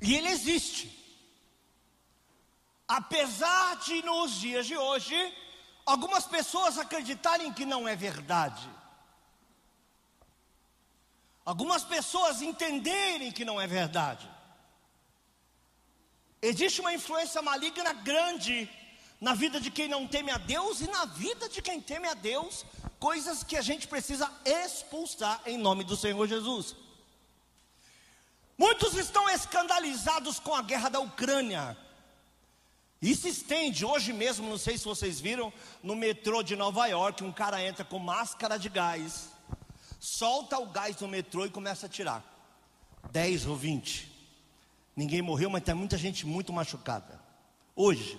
E ele existe. Apesar de nos dias de hoje, algumas pessoas acreditarem que não é verdade. Algumas pessoas entenderem que não é verdade. Existe uma influência maligna grande na vida de quem não teme a Deus e na vida de quem teme a Deus, coisas que a gente precisa expulsar em nome do Senhor Jesus. Muitos estão escandalizados com a guerra da Ucrânia. Se estende hoje mesmo, não sei se vocês viram, no metrô de Nova York, um cara entra com máscara de gás, solta o gás no metrô e começa a tirar. 10 ou 20. Ninguém morreu, mas tem muita gente muito machucada. Hoje.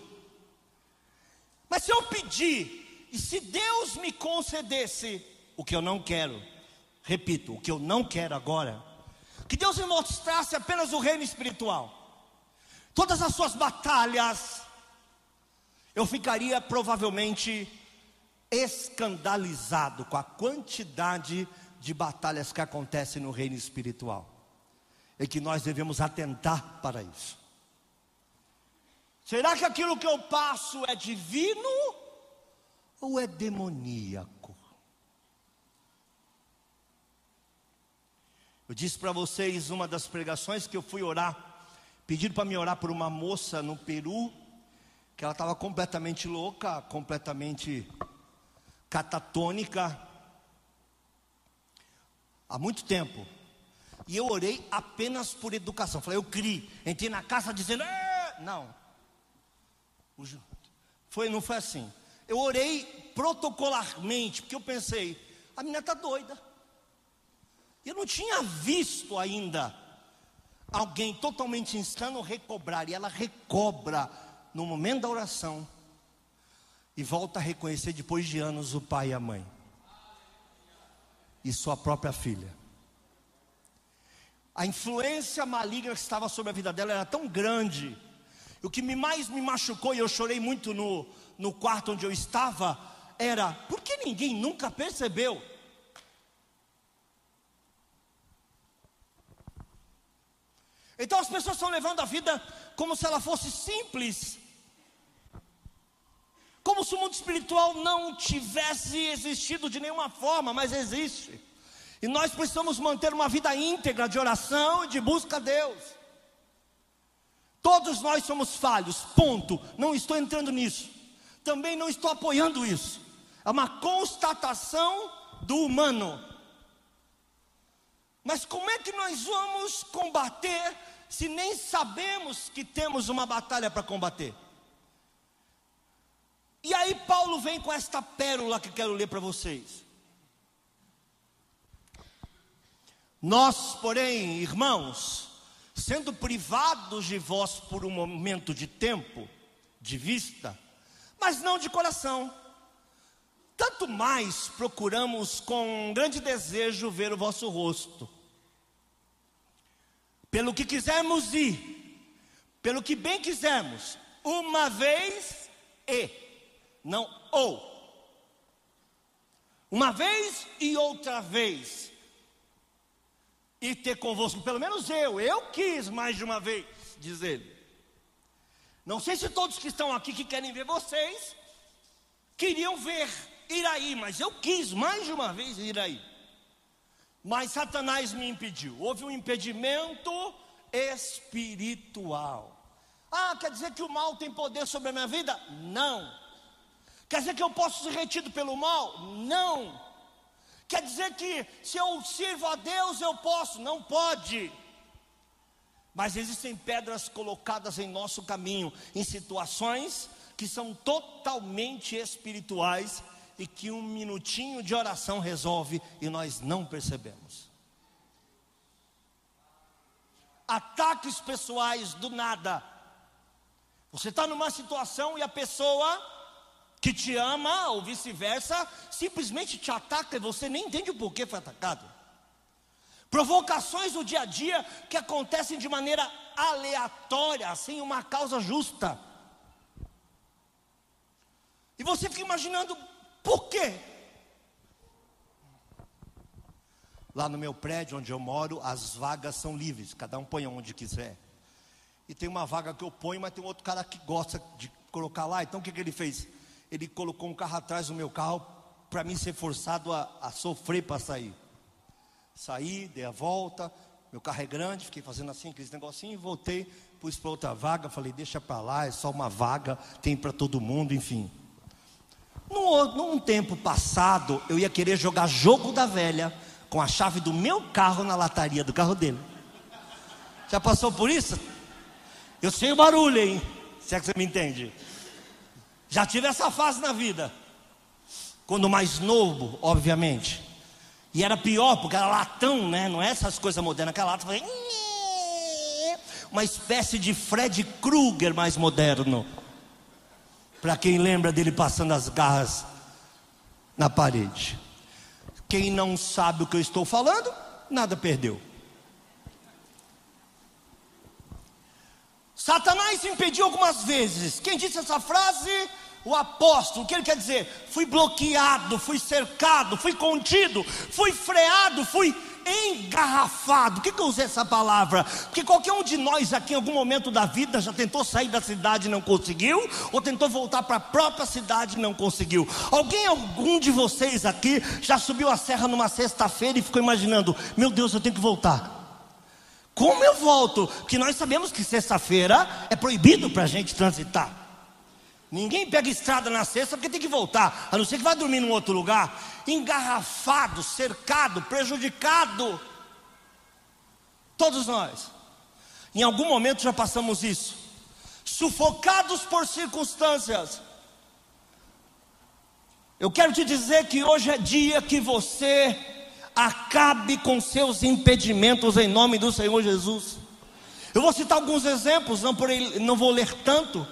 Mas se eu pedir, e se Deus me concedesse o que eu não quero, repito, o que eu não quero agora, que Deus me mostrasse apenas o reino espiritual, todas as suas batalhas, eu ficaria provavelmente escandalizado com a quantidade de batalhas que acontecem no reino espiritual. E que nós devemos atentar para isso. Será que aquilo que eu passo é divino ou é demoníaco? Eu disse para vocês uma das pregações que eu fui orar, pediram para me orar por uma moça no Peru, que ela estava completamente louca, completamente catatônica, há muito tempo. E eu orei apenas por educação. Falei, eu criei. Entrei na casa dizendo, não. Foi, não foi assim. Eu orei protocolarmente, porque eu pensei, a menina está doida. Eu não tinha visto ainda alguém totalmente insano recobrar, e ela recobra no momento da oração e volta a reconhecer depois de anos o pai e a mãe e sua própria filha. A influência maligna que estava sobre a vida dela era tão grande. O que mais me machucou, e eu chorei muito no, no quarto onde eu estava, era: por que ninguém nunca percebeu? Então as pessoas estão levando a vida como se ela fosse simples, como se o mundo espiritual não tivesse existido de nenhuma forma, mas existe. E nós precisamos manter uma vida íntegra de oração e de busca a Deus. Todos nós somos falhos, ponto. Não estou entrando nisso. Também não estou apoiando isso. É uma constatação do humano. Mas como é que nós vamos combater se nem sabemos que temos uma batalha para combater? E aí Paulo vem com esta pérola que quero ler para vocês. Nós, porém, irmãos, sendo privados de vós por um momento de tempo, de vista, mas não de coração, tanto mais procuramos com grande desejo ver o vosso rosto pelo que quisermos ir, pelo que bem quisermos, uma vez e, não ou. Uma vez e outra vez. E ter convosco, pelo menos eu, eu quis mais de uma vez, diz ele. Não sei se todos que estão aqui que querem ver vocês queriam ver ir aí, mas eu quis mais de uma vez ir aí. Mas Satanás me impediu. Houve um impedimento espiritual. Ah, quer dizer que o mal tem poder sobre a minha vida? Não. Quer dizer que eu posso ser retido pelo mal? Não. Quer dizer que se eu sirvo a Deus eu posso? Não pode. Mas existem pedras colocadas em nosso caminho, em situações que são totalmente espirituais e que um minutinho de oração resolve e nós não percebemos. Ataques pessoais do nada. Você está numa situação e a pessoa que te ama, ou vice-versa, simplesmente te ataca e você nem entende o porquê foi atacado. Provocações do dia a dia que acontecem de maneira aleatória, sem uma causa justa. E você fica imaginando por quê? Lá no meu prédio onde eu moro, as vagas são livres, cada um põe onde quiser. E tem uma vaga que eu ponho, mas tem outro cara que gosta de colocar lá. Então o que, que ele fez? Ele colocou um carro atrás do meu carro para mim ser forçado a, a sofrer para sair. Saí, dei a volta, meu carro é grande, fiquei fazendo assim, aqueles negocinhos, voltei, pus para outra vaga, falei, deixa para lá, é só uma vaga, tem para todo mundo, enfim. Num, num tempo passado, eu ia querer jogar jogo da velha com a chave do meu carro na lataria do carro dele. Já passou por isso? Eu sei o barulho, hein? Se é que você me entende. Já tive essa fase na vida. Quando mais novo, obviamente. E era pior, porque era latão, né? Não é essas coisas modernas. Aquela lata. Uma espécie de Fred Krueger mais moderno. Para quem lembra dele passando as garras na parede. Quem não sabe o que eu estou falando, nada perdeu. Satanás impediu algumas vezes. Quem disse essa frase? o apóstolo, o que ele quer dizer? Fui bloqueado, fui cercado, fui contido, fui freado, fui engarrafado. Por que, que eu usei essa palavra? Porque qualquer um de nós aqui em algum momento da vida já tentou sair da cidade e não conseguiu, ou tentou voltar para a própria cidade e não conseguiu. Alguém, algum de vocês aqui, já subiu a serra numa sexta-feira e ficou imaginando: meu Deus, eu tenho que voltar. Como eu volto? Porque nós sabemos que sexta-feira é proibido para a gente transitar. Ninguém pega estrada na sexta porque tem que voltar, a não ser que vá dormir num outro lugar, engarrafado, cercado, prejudicado. Todos nós, em algum momento já passamos isso, sufocados por circunstâncias. Eu quero te dizer que hoje é dia que você acabe com seus impedimentos em nome do Senhor Jesus. Eu vou citar alguns exemplos, não, por, não vou ler tanto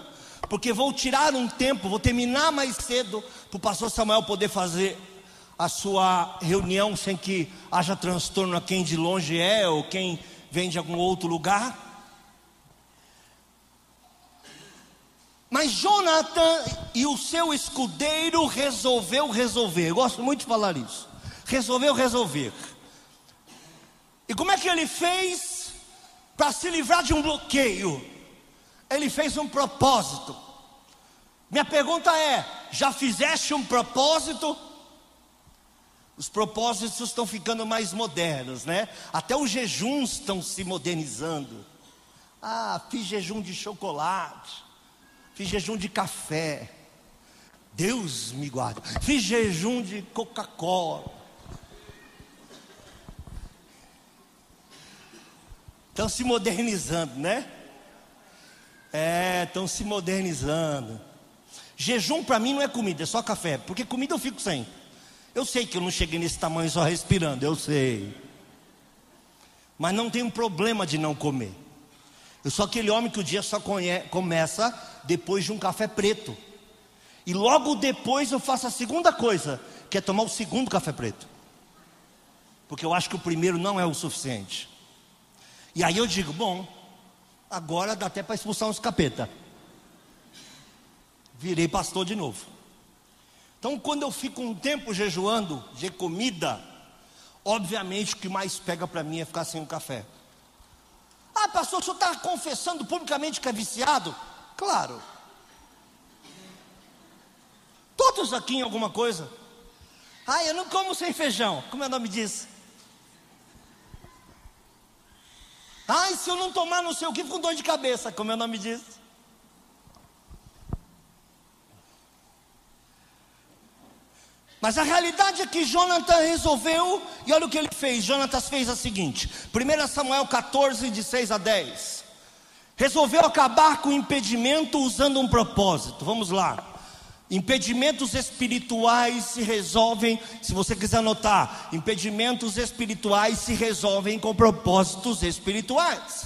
porque vou tirar um tempo, vou terminar mais cedo, para o pastor Samuel poder fazer a sua reunião sem que haja transtorno a quem de longe é ou quem vem de algum outro lugar. Mas Jonathan e o seu escudeiro resolveu resolver. Eu gosto muito de falar isso. Resolveu resolver. E como é que ele fez para se livrar de um bloqueio? Ele fez um propósito. Minha pergunta é: já fizeste um propósito? Os propósitos estão ficando mais modernos, né? Até os jejuns estão se modernizando. Ah, fiz jejum de chocolate, fiz jejum de café. Deus me guarde. Fiz jejum de Coca-Cola. Estão se modernizando, né? É, estão se modernizando. Jejum para mim não é comida, é só café, porque comida eu fico sem. Eu sei que eu não cheguei nesse tamanho só respirando, eu sei. Mas não tem um problema de não comer. Eu sou aquele homem que o dia só começa depois de um café preto. E logo depois eu faço a segunda coisa, que é tomar o segundo café preto. Porque eu acho que o primeiro não é o suficiente. E aí eu digo, bom, Agora dá até para expulsar uns capeta. Virei pastor de novo. Então, quando eu fico um tempo jejuando de comida, obviamente o que mais pega para mim é ficar sem o café. Ah, pastor, o senhor está confessando publicamente que é viciado? Claro. Todos aqui em alguma coisa. Ah, eu não como sem feijão. Como é o nome disso? Ai, se eu não tomar não sei o que, fico com dor de cabeça, como é o nome disso. Mas a realidade é que Jonathan resolveu, e olha o que ele fez. Jonatas fez a seguinte: 1 Samuel 14, de 6 a 10. Resolveu acabar com o impedimento usando um propósito. Vamos lá. Impedimentos espirituais se resolvem, se você quiser anotar, impedimentos espirituais se resolvem com propósitos espirituais.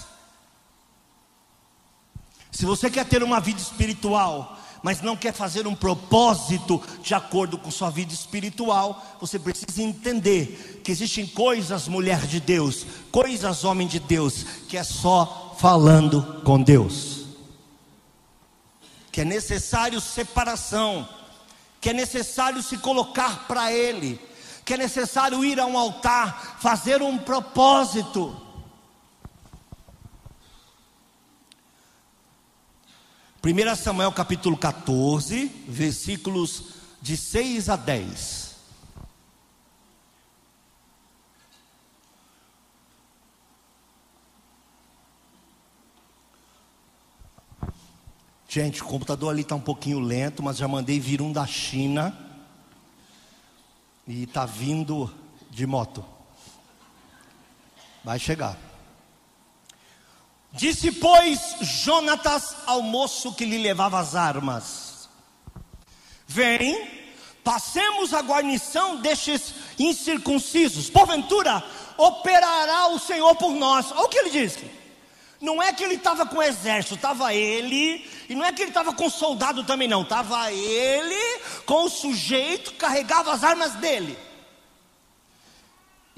Se você quer ter uma vida espiritual, mas não quer fazer um propósito de acordo com sua vida espiritual, você precisa entender que existem coisas, mulher de Deus, coisas, homem de Deus, que é só falando com Deus, que é necessário separação, que é necessário se colocar para Ele, que é necessário ir a um altar, fazer um propósito. 1 Samuel capítulo 14, versículos de 6 a 10. Gente, o computador ali está um pouquinho lento, mas já mandei vir um da China. E está vindo de moto. Vai chegar. Disse, pois, Jonatas ao moço que lhe levava as armas: Vem, passemos a guarnição destes incircuncisos, porventura operará o Senhor por nós. Olha o que ele disse. Não é que ele estava com exército, estava ele, e não é que ele estava com soldado também, não, estava ele com o sujeito que carregava as armas dele.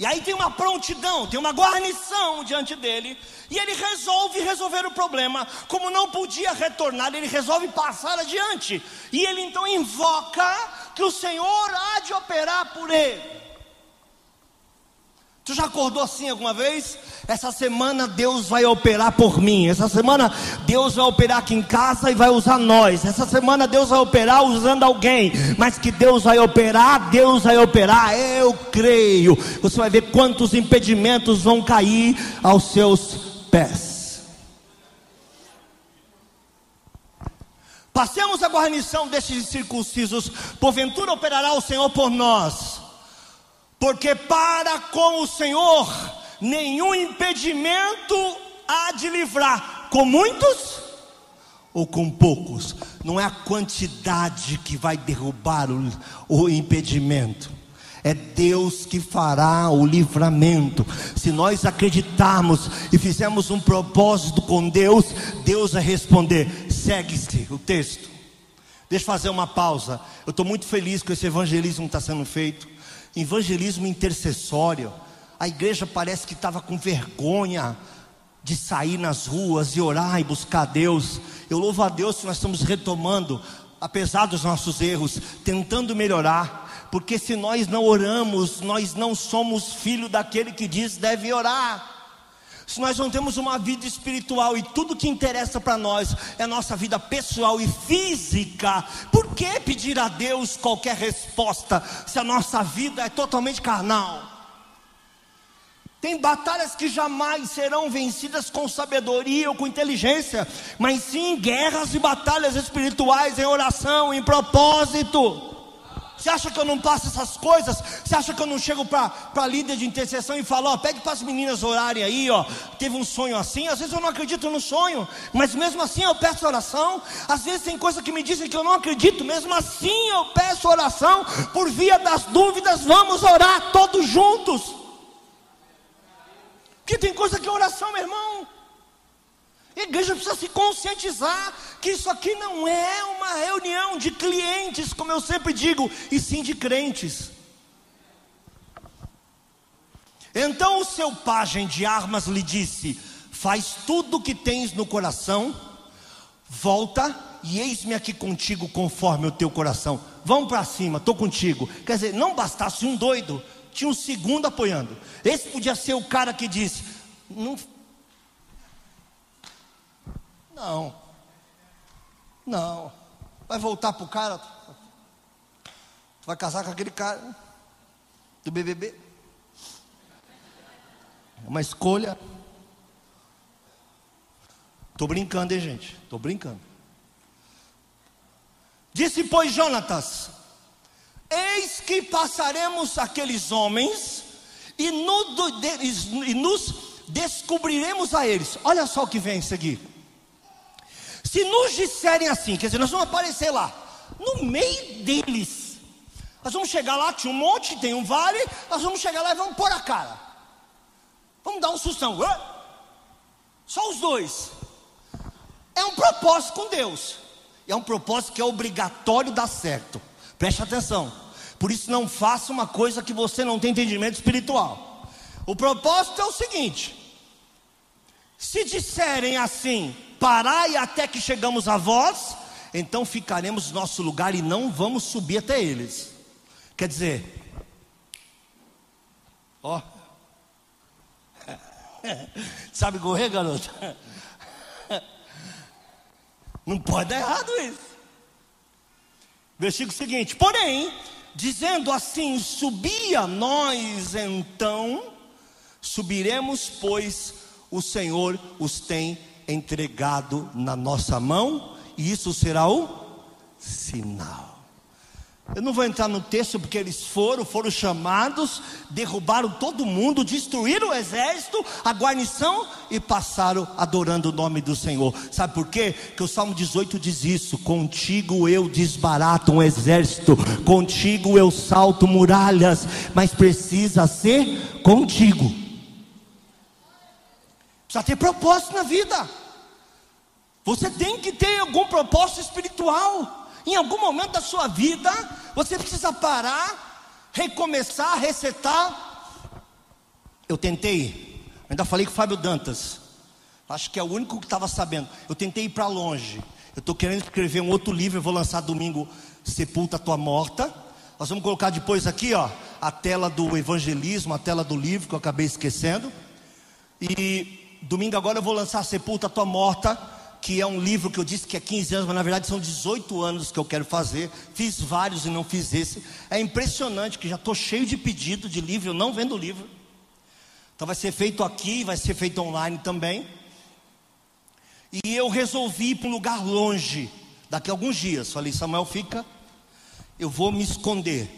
E aí tem uma prontidão, tem uma guarnição diante dele, e ele resolve resolver o problema. Como não podia retornar, ele resolve passar adiante. E ele então invoca que o Senhor há de operar por ele. Tu já acordou assim alguma vez? Essa semana Deus vai operar por mim. Essa semana Deus vai operar aqui em casa e vai usar nós. Essa semana Deus vai operar usando alguém. Mas que Deus vai operar, Deus vai operar. Eu creio. Você vai ver quantos impedimentos vão cair aos seus pés. Passemos a guarnição destes circuncisos. Porventura operará o Senhor por nós porque para com o Senhor nenhum impedimento há de livrar, com muitos ou com poucos, não é a quantidade que vai derrubar o, o impedimento. É Deus que fará o livramento. Se nós acreditarmos e fizermos um propósito com Deus, Deus vai responder. Segue-se o texto. Deixa eu fazer uma pausa. Eu estou muito feliz que esse evangelismo está sendo feito evangelismo intercessório. A igreja parece que estava com vergonha de sair nas ruas e orar e buscar Deus. Eu louvo a Deus que nós estamos retomando, apesar dos nossos erros, tentando melhorar, porque se nós não oramos, nós não somos filho daquele que diz deve orar. Se nós não temos uma vida espiritual e tudo que interessa para nós é nossa vida pessoal e física, por que pedir a Deus qualquer resposta se a nossa vida é totalmente carnal? Tem batalhas que jamais serão vencidas com sabedoria ou com inteligência, mas sim guerras e batalhas espirituais em oração, em propósito. Você acha que eu não passo essas coisas? Você acha que eu não chego para líder de intercessão e falo, ó, pede para as meninas orarem aí, ó. Teve um sonho assim, às vezes eu não acredito no sonho, mas mesmo assim eu peço oração. Às vezes tem coisa que me dizem que eu não acredito, mesmo assim eu peço oração. Por via das dúvidas, vamos orar todos juntos. Porque tem coisa que é oração, meu irmão. A igreja precisa se conscientizar que isso aqui não é uma reunião de clientes, como eu sempre digo, e sim de crentes. Então o seu pajem de armas lhe disse: Faz tudo o que tens no coração, volta e eis-me aqui contigo conforme o teu coração. Vamos para cima, estou contigo. Quer dizer, não bastasse um doido, tinha um segundo apoiando. Esse podia ser o cara que disse: Não não. Não. Vai voltar para o cara? Vai casar com aquele cara do BBB? É uma escolha. Estou brincando, hein, gente? Estou brincando. Disse, pois, Jonatas: Eis que passaremos aqueles homens e, e nos descobriremos a eles. Olha só o que vem a seguir. Se nos disserem assim, quer dizer, nós vamos aparecer lá, no meio deles. Nós vamos chegar lá, tinha um monte, tem um vale, nós vamos chegar lá e vamos pôr a cara. Vamos dar um sustão. Só os dois. É um propósito com Deus. É um propósito que é obrigatório dar certo. Preste atenção. Por isso não faça uma coisa que você não tem entendimento espiritual. O propósito é o seguinte: se disserem assim, parai até que chegamos a vós, então ficaremos no nosso lugar e não vamos subir até eles. Quer dizer, ó, sabe correr, garoto? Não pode dar errado isso. Versículo seguinte: porém, dizendo assim: subia nós então, subiremos, pois o Senhor os tem entregado na nossa mão, e isso será o sinal. Eu não vou entrar no texto porque eles foram, foram chamados, derrubaram todo mundo, destruíram o exército, a guarnição e passaram adorando o nome do Senhor. Sabe por quê? Que o Salmo 18 diz isso: Contigo eu desbarato um exército, contigo eu salto muralhas, mas precisa ser contigo. Precisa ter propósito na vida. Você tem que ter algum propósito espiritual. Em algum momento da sua vida, você precisa parar, recomeçar, resetar. Eu tentei, ainda falei com o Fábio Dantas, acho que é o único que estava sabendo. Eu tentei ir para longe. Eu estou querendo escrever um outro livro, eu vou lançar domingo, Sepulta Tua Morta. Nós vamos colocar depois aqui, ó, a tela do evangelismo, a tela do livro que eu acabei esquecendo. E domingo agora eu vou lançar Sepulta Tua Morta que é um livro que eu disse que é 15 anos, mas na verdade são 18 anos que eu quero fazer. Fiz vários e não fiz esse. É impressionante que já estou cheio de pedido de livro, eu não vendo livro. Então vai ser feito aqui, vai ser feito online também. E eu resolvi ir para um lugar longe, daqui a alguns dias. Falei, Samuel, fica, eu vou me esconder.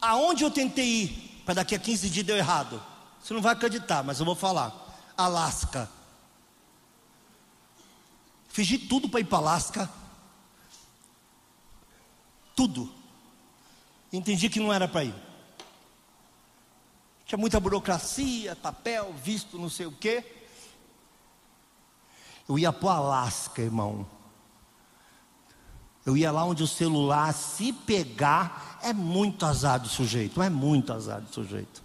Aonde eu tentei ir, para daqui a 15 dias deu errado. Você não vai acreditar, mas eu vou falar. Alasca. Fiz de tudo para ir para Alasca. Tudo. Entendi que não era para ir. Tinha muita burocracia, papel, visto, não sei o quê. Eu ia para o Alasca, irmão. Eu ia lá onde o celular, se pegar, é muito azar do sujeito. É muito azar do sujeito.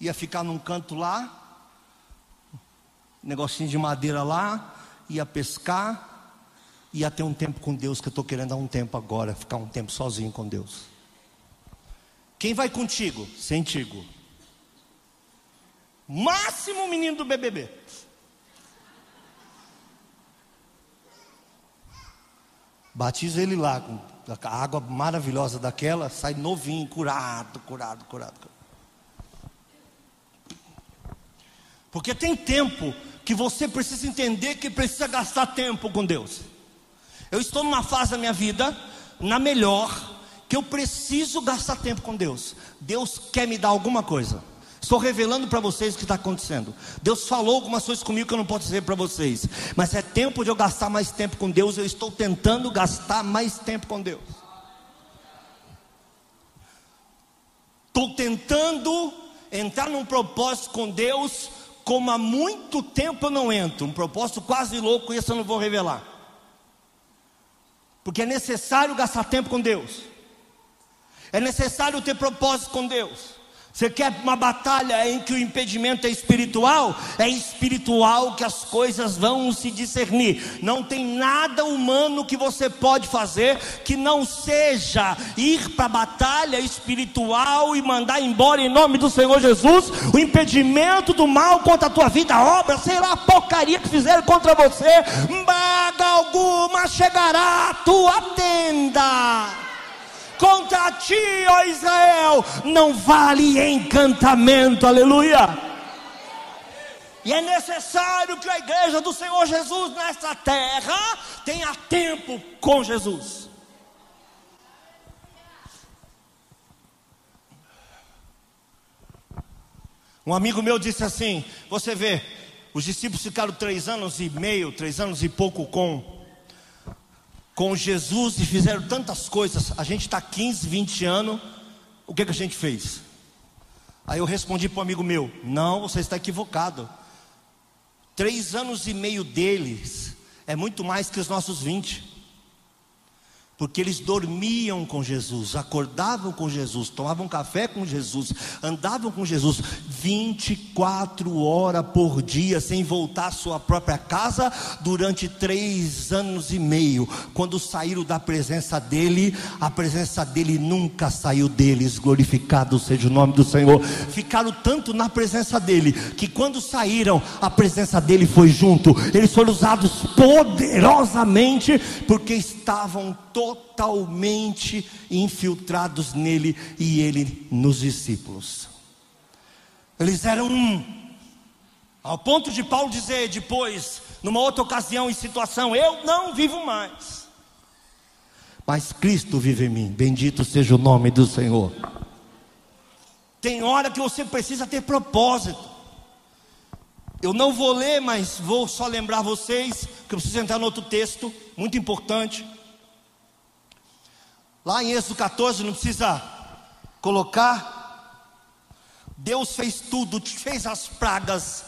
Ia ficar num canto lá, negocinho de madeira lá, ia pescar, ia ter um tempo com Deus, que eu estou querendo dar um tempo agora, ficar um tempo sozinho com Deus. Quem vai contigo? Sentigo. Máximo menino do BBB. Batiza ele lá com a água maravilhosa daquela, sai novinho, curado, curado, curado. Porque tem tempo que você precisa entender que precisa gastar tempo com Deus. Eu estou numa fase da minha vida, na melhor, que eu preciso gastar tempo com Deus. Deus quer me dar alguma coisa. Estou revelando para vocês o que está acontecendo. Deus falou algumas coisas comigo que eu não posso dizer para vocês. Mas é tempo de eu gastar mais tempo com Deus. Eu estou tentando gastar mais tempo com Deus. Estou tentando entrar num propósito com Deus como há muito tempo eu não entro, um propósito quase louco, isso eu não vou revelar. Porque é necessário gastar tempo com Deus, é necessário ter propósito com Deus. Você quer uma batalha em que o impedimento é espiritual? É espiritual que as coisas vão se discernir. Não tem nada humano que você pode fazer que não seja ir para a batalha espiritual e mandar embora em nome do Senhor Jesus o impedimento do mal contra a tua vida, a obra, sei lá, a porcaria que fizeram contra você, maga alguma chegará à tua tenda contra ti, ó Israel, não vale encantamento, aleluia. E é necessário que a igreja do Senhor Jesus nessa terra tenha tempo com Jesus. Um amigo meu disse assim: Você vê, os discípulos ficaram três anos e meio, três anos e pouco com com Jesus e fizeram tantas coisas. A gente está 15, 20 anos. O que, que a gente fez? Aí eu respondi para um amigo meu: Não, você está equivocado. Três anos e meio deles é muito mais que os nossos 20 porque eles dormiam com Jesus, acordavam com Jesus, tomavam café com Jesus, andavam com Jesus 24 horas por dia, sem voltar à sua própria casa, durante três anos e meio. Quando saíram da presença dele, a presença dele nunca saiu deles, glorificado seja o nome do Senhor. Ficaram tanto na presença dele, que quando saíram, a presença dele foi junto, eles foram usados poderosamente, porque estavam totalmente infiltrados nele e ele nos discípulos. Eles eram um, ao ponto de Paulo dizer depois, numa outra ocasião e situação: Eu não vivo mais, mas Cristo vive em mim. Bendito seja o nome do Senhor. Tem hora que você precisa ter propósito. Eu não vou ler, mas vou só lembrar vocês que eu preciso entrar no outro texto, muito importante. Lá em Êxodo 14, não precisa colocar. Deus fez tudo, fez as pragas,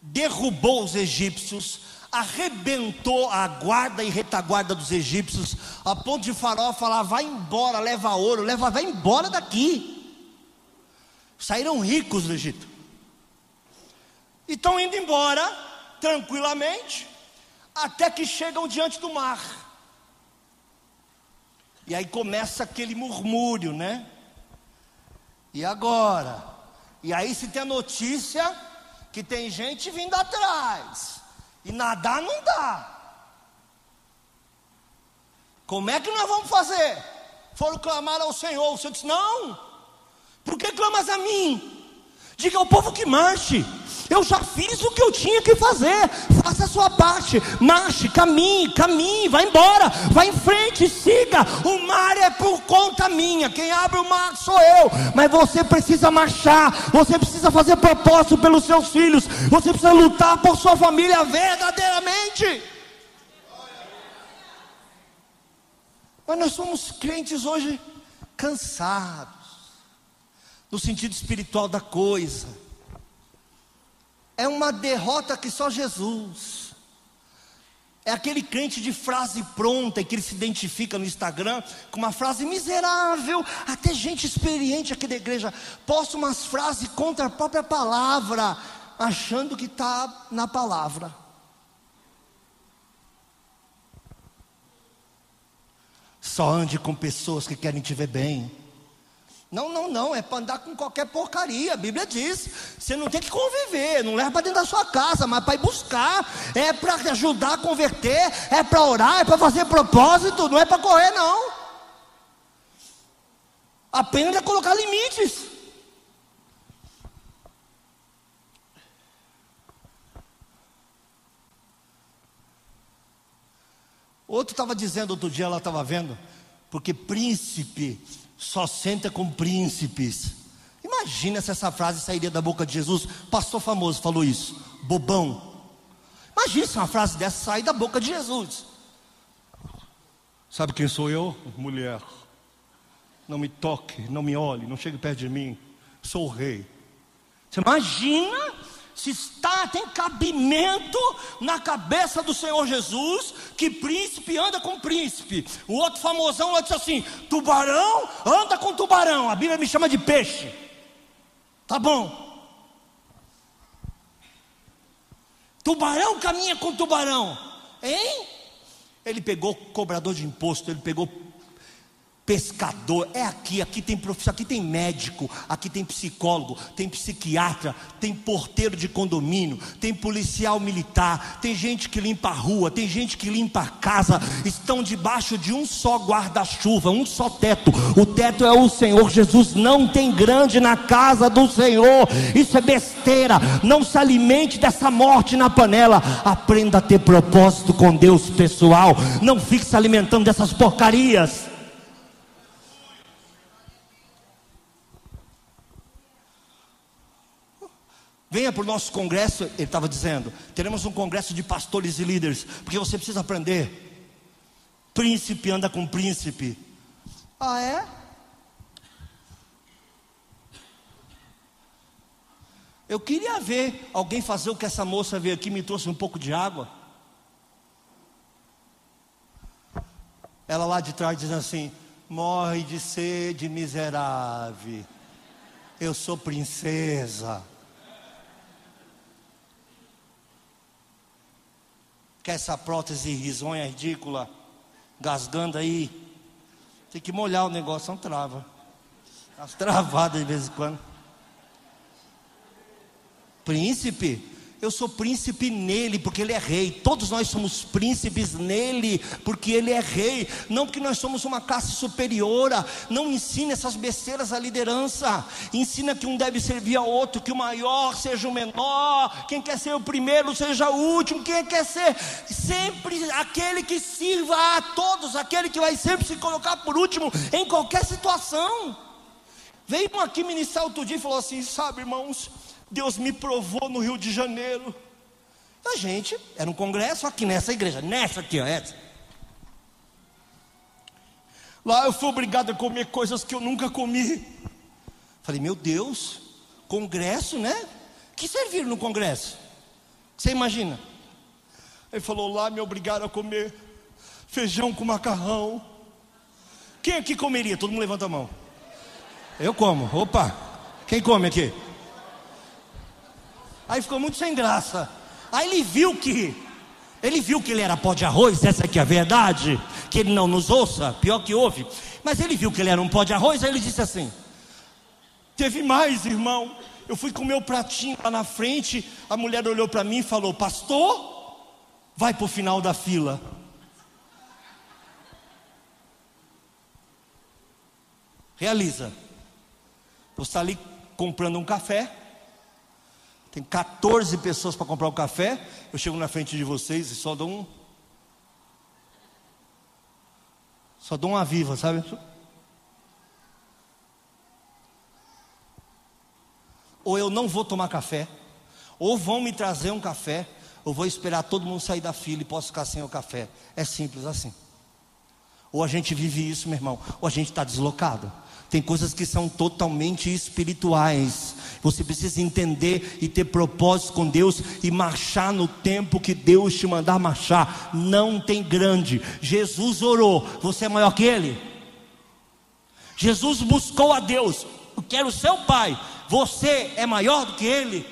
derrubou os egípcios, arrebentou a guarda e retaguarda dos egípcios, a ponto de Faraó falar: vai embora, leva ouro, leva, vai embora daqui. Saíram ricos do Egito. E estão indo embora, tranquilamente, até que chegam diante do mar. E aí começa aquele murmúrio, né? E agora? E aí se tem a notícia que tem gente vindo atrás. E nadar não dá. Como é que nós vamos fazer? Foram clamar ao Senhor. O Senhor disse: Não. Por que clamas a mim? Diga ao povo que marche. Eu já fiz o que eu tinha que fazer. Faça a sua parte. Marche, caminhe, caminhe, vá embora, vá em frente, siga. O mar é por conta minha. Quem abre o mar sou eu. Mas você precisa marchar. Você precisa fazer propósito pelos seus filhos. Você precisa lutar por sua família verdadeiramente. Mas nós somos crentes hoje cansados no sentido espiritual da coisa. É uma derrota que só Jesus. É aquele crente de frase pronta que ele se identifica no Instagram com uma frase miserável. Até gente experiente aqui da igreja posta umas frases contra a própria palavra, achando que está na palavra. Só ande com pessoas que querem te ver bem. Não, não, não, é para andar com qualquer porcaria. A Bíblia diz: você não tem que conviver, não leva para dentro da sua casa, mas para ir buscar, é para ajudar a converter, é para orar, é para fazer propósito, não é para correr, não. Aprenda a colocar limites. Outro estava dizendo outro dia, ela estava vendo, porque príncipe só senta com príncipes. Imagina se essa frase sairia da boca de Jesus. Pastor famoso falou isso. Bobão. Imagina se uma frase dessa sair da boca de Jesus. Sabe quem sou eu? Mulher. Não me toque, não me olhe, não chegue perto de mim. Sou o rei. Você imagina se está, tem cabimento na cabeça do Senhor Jesus, que príncipe anda com príncipe. O outro famosão lá disse assim: tubarão anda com tubarão. A Bíblia me chama de peixe. Tá bom. Tubarão caminha com tubarão. Hein? Ele pegou cobrador de imposto, ele pegou pescador, é aqui, aqui tem profissão, aqui tem médico, aqui tem psicólogo, tem psiquiatra, tem porteiro de condomínio, tem policial militar, tem gente que limpa a rua, tem gente que limpa a casa, estão debaixo de um só guarda-chuva, um só teto. O teto é o Senhor Jesus, não tem grande na casa do Senhor. Isso é besteira. Não se alimente dessa morte na panela. Aprenda a ter propósito com Deus pessoal. Não fique se alimentando dessas porcarias. Venha para o nosso congresso, ele estava dizendo. Teremos um congresso de pastores e líderes, porque você precisa aprender. Príncipe anda com príncipe. Ah, é? Eu queria ver alguém fazer o que essa moça veio aqui me trouxe um pouco de água. Ela lá de trás diz assim: morre de sede, miserável. Eu sou princesa. Quer essa prótese risonha, ridícula, gasgando aí? Tem que molhar o negócio, não trava. As travadas de vez em quando. Príncipe, eu sou príncipe nele, porque ele é rei. Todos nós somos príncipes nele, porque ele é rei. Não porque nós somos uma classe superiora. Não ensina essas besteiras à liderança. Ensina que um deve servir ao outro, que o maior seja o menor. Quem quer ser o primeiro seja o último. Quem quer ser sempre aquele que sirva a todos, aquele que vai sempre se colocar por último em qualquer situação. Veio um aqui ministrar outro dia e falou assim: sabe, irmãos Deus me provou no Rio de Janeiro. A gente, era um congresso aqui nessa igreja, nessa aqui, ó, essa. Lá eu fui obrigado a comer coisas que eu nunca comi. Falei, meu Deus, congresso, né? Que serviram no congresso? Você imagina? Ele falou, lá me obrigaram a comer feijão com macarrão. Quem aqui comeria? Todo mundo levanta a mão. Eu como. Opa, quem come aqui? Aí ficou muito sem graça. Aí ele viu que ele viu que ele era pó de arroz, essa aqui é a verdade, que ele não nos ouça, pior que houve. Mas ele viu que ele era um pó de arroz, aí ele disse assim: Teve mais, irmão. Eu fui com o meu pratinho lá na frente, a mulher olhou para mim e falou: Pastor, vai para o final da fila. Realiza. Você está ali comprando um café, tem 14 pessoas para comprar um café. Eu chego na frente de vocês e só dou um. Só dou uma viva, sabe? Ou eu não vou tomar café, ou vão me trazer um café, ou vou esperar todo mundo sair da fila e posso ficar sem o café. É simples assim. Ou a gente vive isso, meu irmão, ou a gente está deslocado. Tem coisas que são totalmente espirituais. Você precisa entender e ter propósito com Deus e marchar no tempo que Deus te mandar marchar. Não tem grande. Jesus orou. Você é maior que ele? Jesus buscou a Deus. Eu quero seu pai. Você é maior do que ele?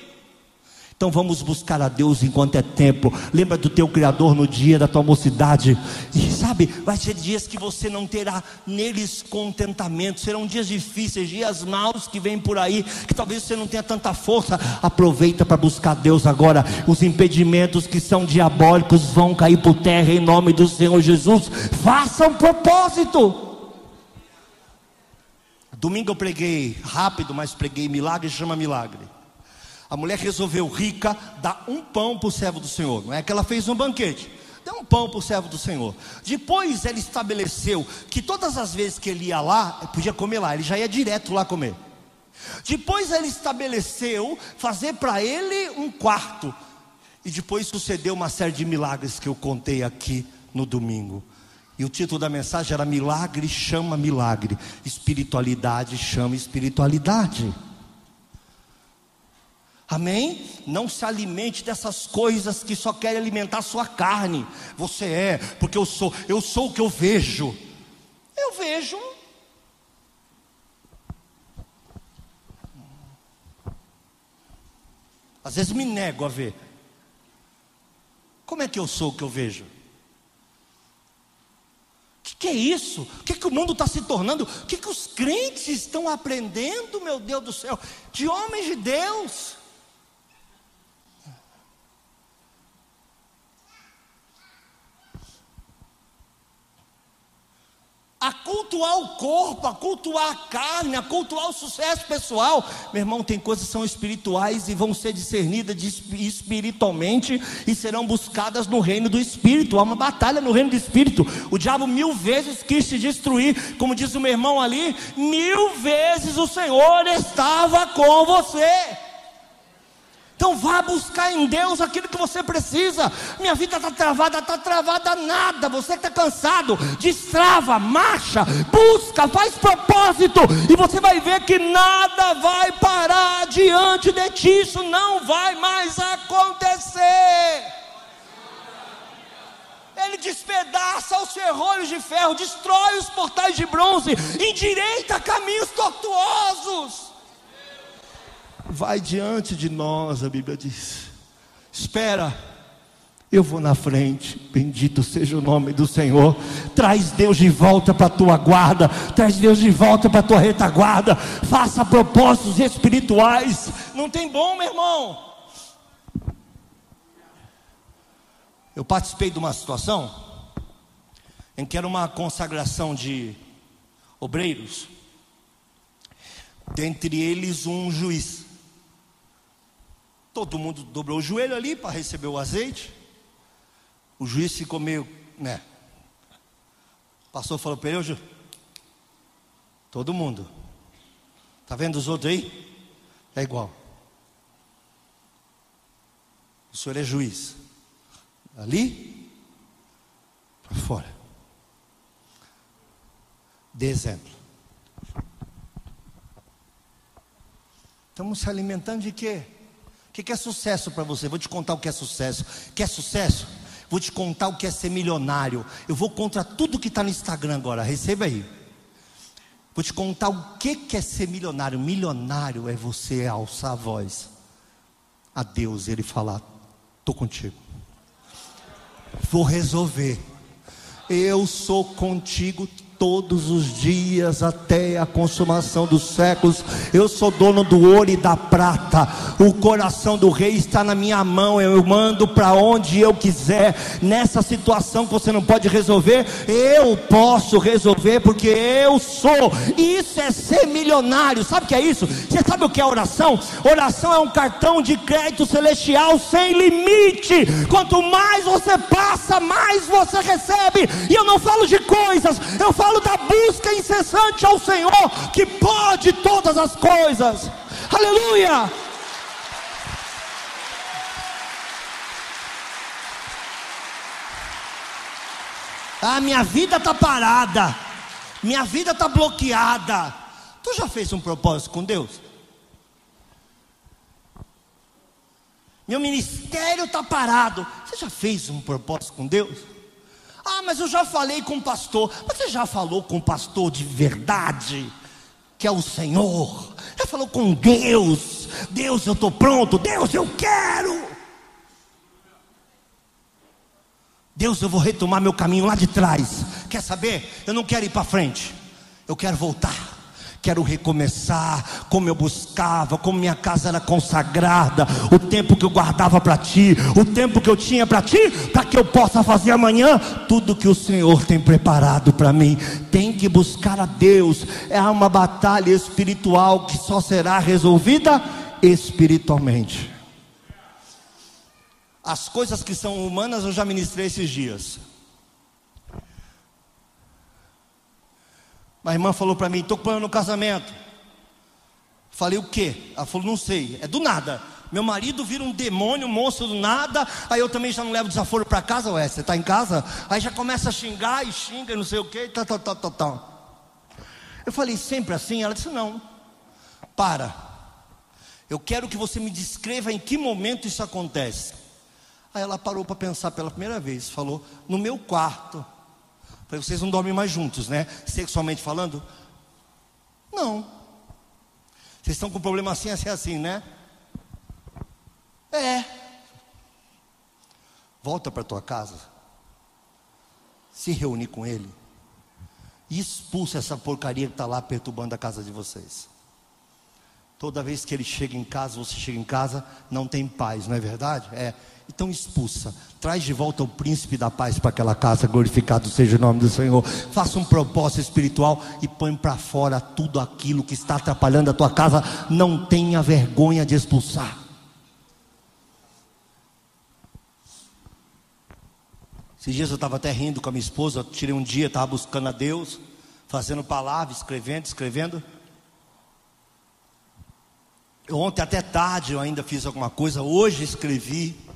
Então vamos buscar a Deus enquanto é tempo. Lembra do teu Criador no dia da tua mocidade. E sabe, vai ser dias que você não terá neles contentamento. Serão dias difíceis, dias maus que vêm por aí, que talvez você não tenha tanta força. Aproveita para buscar Deus agora. Os impedimentos que são diabólicos vão cair por terra em nome do Senhor Jesus. Faça um propósito. Domingo eu preguei rápido, mas preguei milagre, chama milagre. A mulher resolveu, rica, dar um pão para o servo do Senhor. Não é que ela fez um banquete. Deu um pão para o servo do Senhor. Depois ela estabeleceu que todas as vezes que ele ia lá, podia comer lá, ele já ia direto lá comer. Depois ela estabeleceu fazer para ele um quarto. E depois sucedeu uma série de milagres que eu contei aqui no domingo. E o título da mensagem era Milagre chama milagre, espiritualidade chama espiritualidade. Amém? Não se alimente dessas coisas que só querem alimentar sua carne. Você é, porque eu sou, eu sou o que eu vejo. Eu vejo. Às vezes me nego a ver. Como é que eu sou o que eu vejo? O que, que, é isso? O que, que o mundo está se tornando? O que, que os crentes estão aprendendo, meu Deus do céu, de homens de Deus? A cultuar o corpo, a cultuar a carne, a cultuar o sucesso pessoal. Meu irmão, tem coisas que são espirituais e vão ser discernidas espiritualmente e serão buscadas no reino do Espírito. Há uma batalha no reino do Espírito. O diabo mil vezes quis te destruir, como diz o meu irmão ali, mil vezes o Senhor estava com você. Então vá buscar em Deus aquilo que você precisa. Minha vida está travada, está travada nada. Você está cansado, destrava, marcha, busca, faz propósito, e você vai ver que nada vai parar diante de ti. Isso não vai mais acontecer. Ele despedaça os ferrolhos de ferro, destrói os portais de bronze, endireita caminhos tortuosos vai diante de nós, a Bíblia diz. Espera, eu vou na frente, bendito seja o nome do Senhor. Traz Deus de volta para a tua guarda, traz Deus de volta para a tua retaguarda. Faça propósitos espirituais. Não tem bom, meu irmão. Eu participei de uma situação em que era uma consagração de obreiros, dentre eles um juiz. Todo mundo dobrou o joelho ali para receber o azeite. O juiz ficou meio, né? O pastor falou para ele, todo mundo. Tá vendo os outros aí? É igual. O senhor é juiz. Ali para fora. Dê exemplo. Estamos se alimentando de quê? O que é sucesso para você? Vou te contar o que é sucesso. Quer sucesso? Vou te contar o que é ser milionário. Eu vou contra tudo que está no Instagram agora. Receba aí. Vou te contar o que é ser milionário. Milionário é você alçar a voz a Deus e Ele falar: Estou contigo. Vou resolver. Eu sou contigo todos os dias até a consumação dos séculos. Eu sou dono do ouro e da prata. O coração do rei está na minha mão. Eu mando para onde eu quiser. Nessa situação que você não pode resolver, eu posso resolver porque eu sou. Isso é ser milionário. Sabe o que é isso? Você sabe o que é oração? Oração é um cartão de crédito celestial sem limite. Quanto mais você passa, mais você recebe. E eu não falo de coisas, eu falo falo da busca incessante ao Senhor, que pode todas as coisas. Aleluia! Ah, minha vida está parada, minha vida está bloqueada. Tu já fez um propósito com Deus? Meu ministério está parado. Você já fez um propósito com Deus? Ah, mas eu já falei com o pastor. Você já falou com o pastor de verdade? Que é o Senhor. Já falou com Deus. Deus, eu estou pronto. Deus, eu quero. Deus, eu vou retomar meu caminho lá de trás. Quer saber? Eu não quero ir para frente. Eu quero voltar. Quero recomeçar, como eu buscava, como minha casa era consagrada, o tempo que eu guardava para ti, o tempo que eu tinha para ti, para que eu possa fazer amanhã tudo que o Senhor tem preparado para mim. Tem que buscar a Deus, é uma batalha espiritual que só será resolvida espiritualmente. As coisas que são humanas eu já ministrei esses dias. A irmã falou para mim: estou com no casamento. Falei o quê? Ela falou: não sei, é do nada. Meu marido vira um demônio, um monstro do nada. Aí eu também já não levo desaforo para casa, ué, você está em casa? Aí já começa a xingar e xinga, não sei o quê, tal, tal, tal, tal, tal. Eu falei: sempre assim? Ela disse: não. Para. Eu quero que você me descreva em que momento isso acontece. Aí ela parou para pensar pela primeira vez, falou: no meu quarto. Falei, vocês não dormem mais juntos, né? Sexualmente falando? Não. Vocês estão com problema assim, assim, assim, né? É. Volta para tua casa. Se reúne com ele. E expulsa essa porcaria que está lá perturbando a casa de vocês. Toda vez que ele chega em casa, você chega em casa, não tem paz, não é verdade? É. Então expulsa, traz de volta o príncipe da paz para aquela casa, glorificado seja o nome do Senhor. Faça um propósito espiritual e põe para fora tudo aquilo que está atrapalhando a tua casa. Não tenha vergonha de expulsar. Esses dias eu estava até rindo com a minha esposa, tirei um dia, estava buscando a Deus, fazendo palavras, escrevendo, escrevendo. Ontem até tarde eu ainda fiz alguma coisa, hoje escrevi.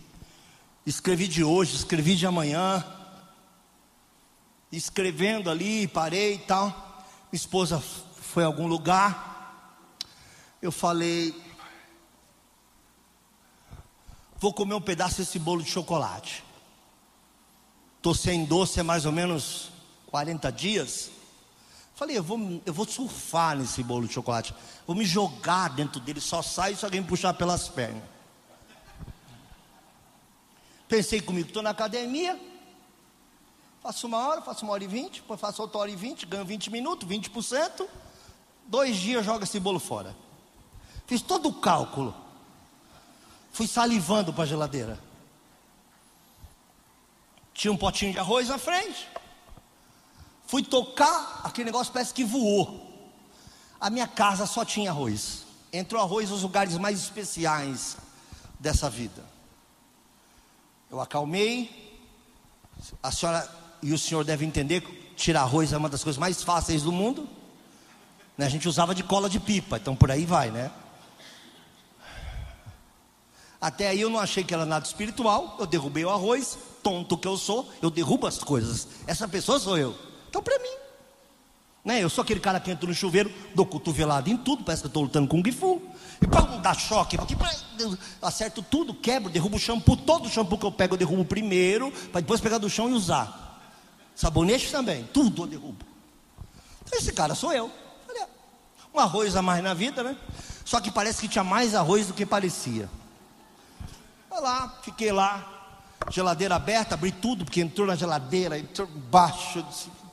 Escrevi de hoje, escrevi de amanhã. Escrevendo ali, parei e tal. Minha esposa foi a algum lugar. Eu falei, vou comer um pedaço desse bolo de chocolate. Estou sem doce há mais ou menos 40 dias. Falei, eu vou, eu vou surfar nesse bolo de chocolate. Vou me jogar dentro dele, só sai se alguém puxar pelas pernas. Pensei comigo, estou na academia. Faço uma hora, faço uma hora e vinte, depois faço outra hora e vinte, ganho 20 minutos, 20%. Dois dias jogo esse bolo fora. Fiz todo o cálculo. Fui salivando para a geladeira. Tinha um potinho de arroz na frente. Fui tocar, aquele negócio parece que voou. A minha casa só tinha arroz. Entrou arroz nos lugares mais especiais dessa vida. Eu acalmei. A senhora e o senhor devem entender que tirar arroz é uma das coisas mais fáceis do mundo. Né? A gente usava de cola de pipa, então por aí vai, né? Até aí eu não achei que era nada espiritual. Eu derrubei o arroz, tonto que eu sou, eu derrubo as coisas. Essa pessoa sou eu. Então, para mim, né? Eu sou aquele cara que entra no chuveiro, dou cotovelado em tudo, parece que eu estou lutando com um gifu. E pum, dá choque, aqui, acerto tudo, quebro, derrubo o shampoo, todo o shampoo que eu pego eu derrubo primeiro, para depois pegar do chão e usar. Sabonete também, tudo eu derrubo. Então, esse cara sou eu. Um arroz a mais na vida, né? Só que parece que tinha mais arroz do que parecia. Olha lá, fiquei lá, geladeira aberta, abri tudo, porque entrou na geladeira, entrou embaixo,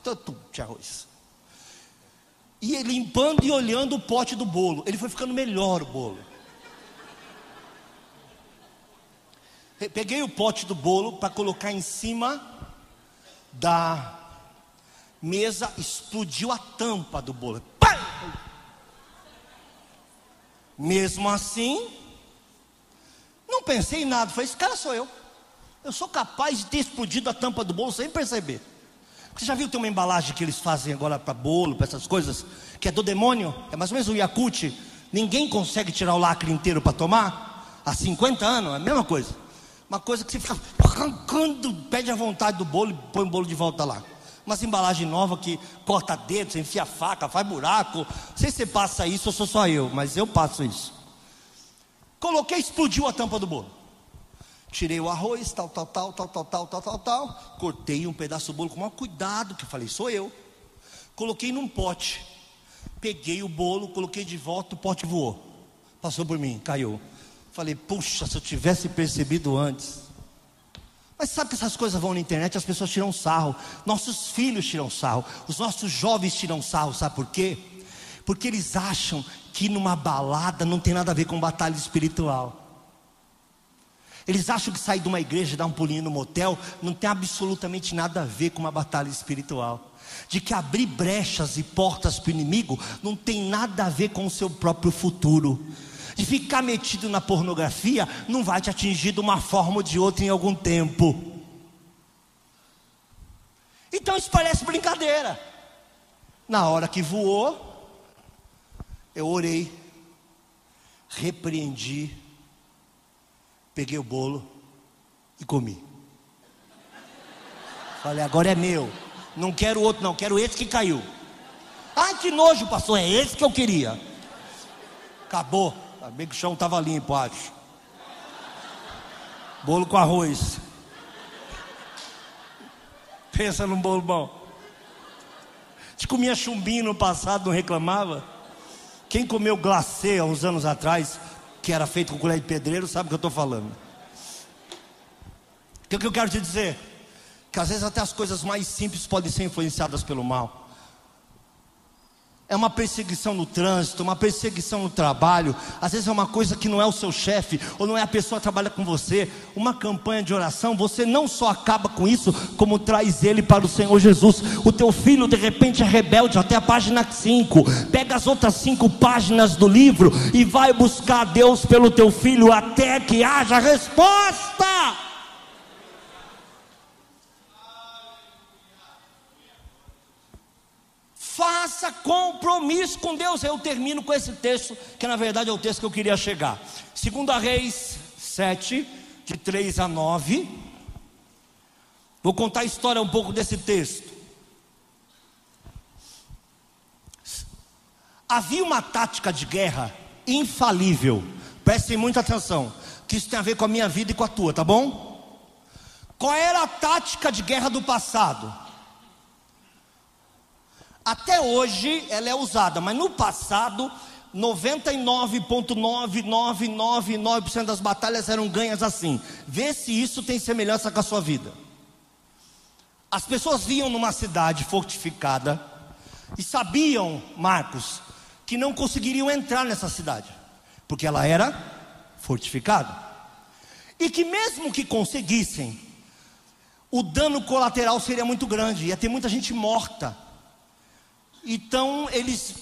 tanto de arroz. E limpando e olhando o pote do bolo. Ele foi ficando melhor o bolo. Peguei o pote do bolo para colocar em cima da mesa, explodiu a tampa do bolo. Pá! Mesmo assim, não pensei em nada. Falei, esse cara sou eu. Eu sou capaz de ter explodido a tampa do bolo sem perceber. Você já viu tem uma embalagem que eles fazem agora para bolo, para essas coisas, que é do demônio? É mais ou menos o Yakut. Ninguém consegue tirar o lacre inteiro para tomar. Há 50 anos, é a mesma coisa. Uma coisa que você fica arrancando, pede a vontade do bolo e põe o bolo de volta lá. Umas embalagem nova que corta dedos, enfia faca, faz buraco. Não sei se você passa isso ou sou só eu, mas eu passo isso. Coloquei, explodiu a tampa do bolo. Tirei o arroz, tal, tal, tal, tal, tal, tal, tal, tal, tal. Cortei um pedaço do bolo com maior cuidado, que eu falei, sou eu. Coloquei num pote. Peguei o bolo, coloquei de volta, o pote voou. Passou por mim, caiu. Falei, puxa, se eu tivesse percebido antes. Mas sabe que essas coisas vão na internet, as pessoas tiram sarro. Nossos filhos tiram sarro. Os nossos jovens tiram sarro, sabe por quê? Porque eles acham que numa balada não tem nada a ver com batalha espiritual. Eles acham que sair de uma igreja e dar um pulinho no motel não tem absolutamente nada a ver com uma batalha espiritual. De que abrir brechas e portas para o inimigo não tem nada a ver com o seu próprio futuro. De ficar metido na pornografia não vai te atingir de uma forma ou de outra em algum tempo. Então isso parece brincadeira. Na hora que voou, eu orei, repreendi Peguei o bolo e comi. Falei, agora é meu. Não quero outro, não, quero esse que caiu. Ai, que nojo, pastor, é esse que eu queria. Acabou. Bem que o chão estava limpo, acho. Bolo com arroz. Pensa num bolo bom. Te comia chumbinho no passado, não reclamava? Quem comeu glacê há uns anos atrás que era feito com colher de pedreiro, sabe o que eu estou falando. O que eu quero te dizer? Que às vezes até as coisas mais simples podem ser influenciadas pelo mal. É uma perseguição no trânsito, uma perseguição no trabalho, às vezes é uma coisa que não é o seu chefe, ou não é a pessoa que trabalha com você, uma campanha de oração, você não só acaba com isso, como traz ele para o Senhor Jesus. O teu filho de repente é rebelde até a página 5, pega as outras cinco páginas do livro e vai buscar Deus pelo teu filho até que haja resposta. Compromisso com Deus. Eu termino com esse texto, que na verdade é o texto que eu queria chegar. Segunda Reis 7, de 3 a 9. Vou contar a história um pouco desse texto. Havia uma tática de guerra infalível. Prestem muita atenção, que isso tem a ver com a minha vida e com a tua, tá bom? Qual era a tática de guerra do passado? Até hoje ela é usada, mas no passado 99,9999% das batalhas eram ganhas assim. Vê se isso tem semelhança com a sua vida. As pessoas viam numa cidade fortificada e sabiam, Marcos, que não conseguiriam entrar nessa cidade, porque ela era fortificada. E que mesmo que conseguissem, o dano colateral seria muito grande, ia ter muita gente morta. Então eles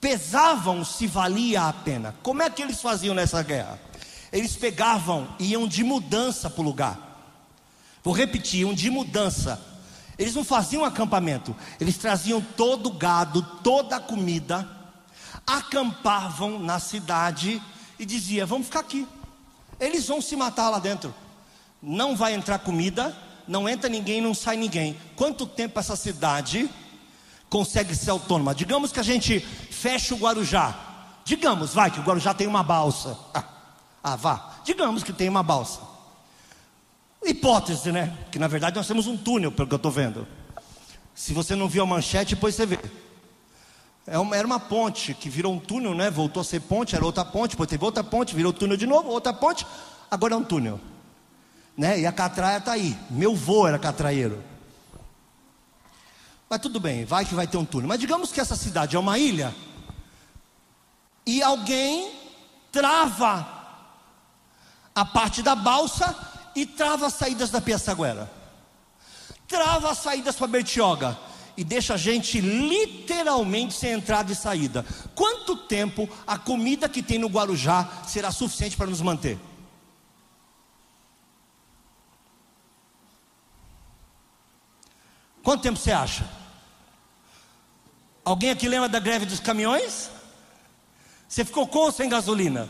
pesavam se valia a pena. Como é que eles faziam nessa guerra? Eles pegavam e iam de mudança para o lugar. Vou repetir, iam de mudança. Eles não faziam acampamento, eles traziam todo o gado, toda a comida, acampavam na cidade e dizia: "Vamos ficar aqui". Eles vão se matar lá dentro. Não vai entrar comida, não entra ninguém, não sai ninguém. Quanto tempo essa cidade consegue ser autônoma. Digamos que a gente fecha o Guarujá. Digamos, vai, que o Guarujá tem uma balsa. Ah, ah, vá. Digamos que tem uma balsa. Hipótese, né? Que na verdade nós temos um túnel, pelo que eu estou vendo. Se você não viu a manchete, depois você vê. É uma, era uma ponte que virou um túnel, né? Voltou a ser ponte, era outra ponte, depois teve outra ponte, virou túnel de novo, outra ponte, agora é um túnel. Né? E a catraia está aí. Meu vô era catraieiro. Mas tudo bem, vai que vai ter um túnel. Mas digamos que essa cidade é uma ilha e alguém trava a parte da balsa e trava as saídas da Piaçaguera. Trava as saídas para Bertioga e deixa a gente literalmente sem entrada e saída. Quanto tempo a comida que tem no Guarujá será suficiente para nos manter? Quanto tempo você acha? Alguém aqui lembra da greve dos caminhões? Você ficou com ou sem gasolina?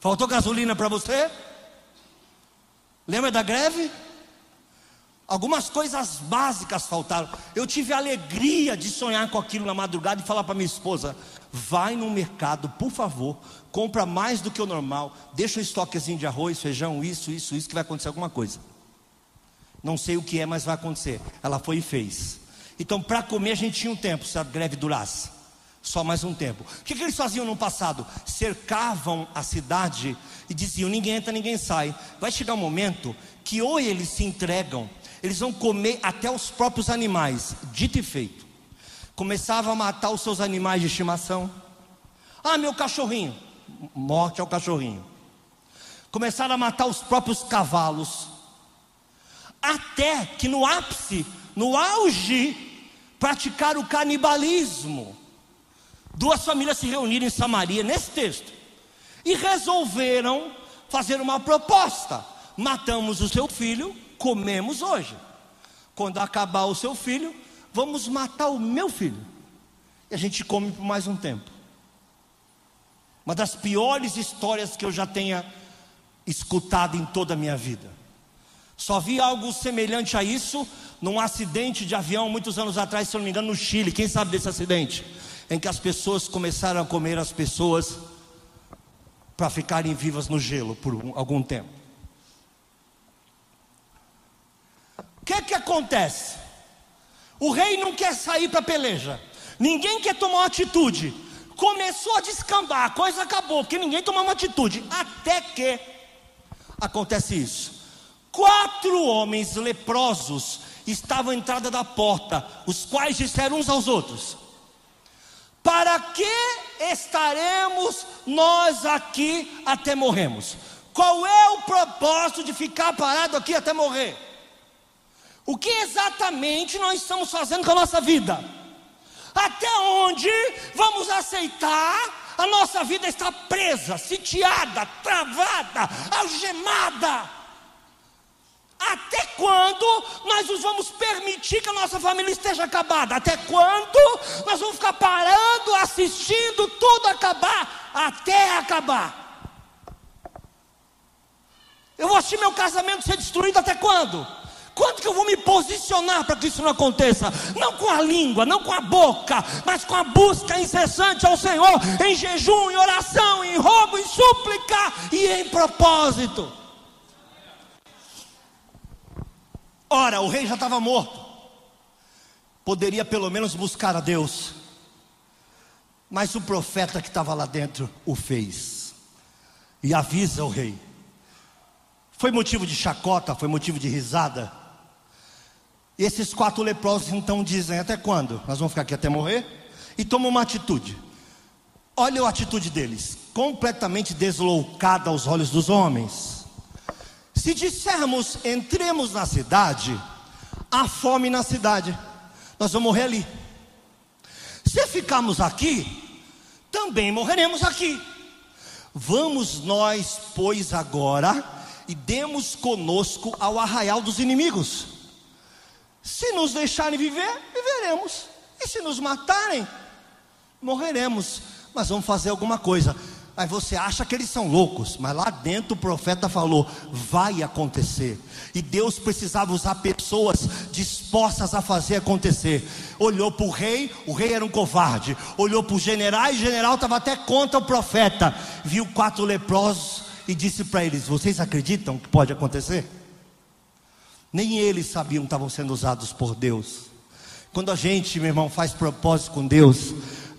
Faltou gasolina para você? Lembra da greve? Algumas coisas básicas faltaram. Eu tive a alegria de sonhar com aquilo na madrugada e falar para minha esposa: vai no mercado, por favor, compra mais do que o normal, deixa um estoquezinho de arroz, feijão, isso, isso, isso, que vai acontecer alguma coisa. Não sei o que é, mas vai acontecer. Ela foi e fez. Então, para comer, a gente tinha um tempo, se a greve durasse. Só mais um tempo. O que, que eles faziam no passado? Cercavam a cidade e diziam: ninguém entra, ninguém sai. Vai chegar um momento que ou eles se entregam, eles vão comer até os próprios animais. Dito e feito. Começavam a matar os seus animais de estimação. Ah, meu cachorrinho. Morte ao cachorrinho. Começaram a matar os próprios cavalos até que no ápice, no auge, praticar o canibalismo. Duas famílias se reuniram em Samaria, nesse texto, e resolveram fazer uma proposta: matamos o seu filho, comemos hoje. Quando acabar o seu filho, vamos matar o meu filho. E a gente come por mais um tempo. Uma das piores histórias que eu já tenha escutado em toda a minha vida. Só vi algo semelhante a isso num acidente de avião muitos anos atrás, se eu não me engano, no Chile. Quem sabe desse acidente? Em que as pessoas começaram a comer as pessoas para ficarem vivas no gelo por algum tempo. O que é que acontece? O rei não quer sair para peleja. Ninguém quer tomar uma atitude. Começou a descambar, a coisa acabou, porque ninguém tomou uma atitude. Até que acontece isso quatro homens leprosos estavam à entrada da porta, os quais disseram uns aos outros: Para que estaremos nós aqui até morremos? Qual é o propósito de ficar parado aqui até morrer? O que exatamente nós estamos fazendo com a nossa vida? Até onde vamos aceitar a nossa vida estar presa, sitiada, travada, algemada? Até quando nós nos vamos permitir que a nossa família esteja acabada? Até quando nós vamos ficar parando, assistindo tudo acabar? Até acabar. Eu vou assistir meu casamento ser destruído até quando? Quando que eu vou me posicionar para que isso não aconteça? Não com a língua, não com a boca, mas com a busca incessante ao Senhor, em jejum, em oração, em roubo, em súplica e em propósito. Ora, o rei já estava morto, poderia pelo menos buscar a Deus, mas o profeta que estava lá dentro o fez, e avisa o rei. Foi motivo de chacota, foi motivo de risada. E esses quatro leprosos então dizem: Até quando? Nós vamos ficar aqui até morrer? E tomam uma atitude. Olha a atitude deles, completamente deslocada aos olhos dos homens. Se dissermos entremos na cidade, há fome na cidade, nós vamos morrer ali. Se ficarmos aqui, também morreremos aqui. Vamos nós, pois, agora e demos conosco ao arraial dos inimigos. Se nos deixarem viver, viveremos. E se nos matarem, morreremos. Mas vamos fazer alguma coisa. Aí você acha que eles são loucos, mas lá dentro o profeta falou: vai acontecer. E Deus precisava usar pessoas dispostas a fazer acontecer. Olhou para o rei, o rei era um covarde. Olhou para o general, e o general estava até contra o profeta. Viu quatro leprosos e disse para eles: Vocês acreditam que pode acontecer? Nem eles sabiam que estavam sendo usados por Deus. Quando a gente, meu irmão, faz propósito com Deus,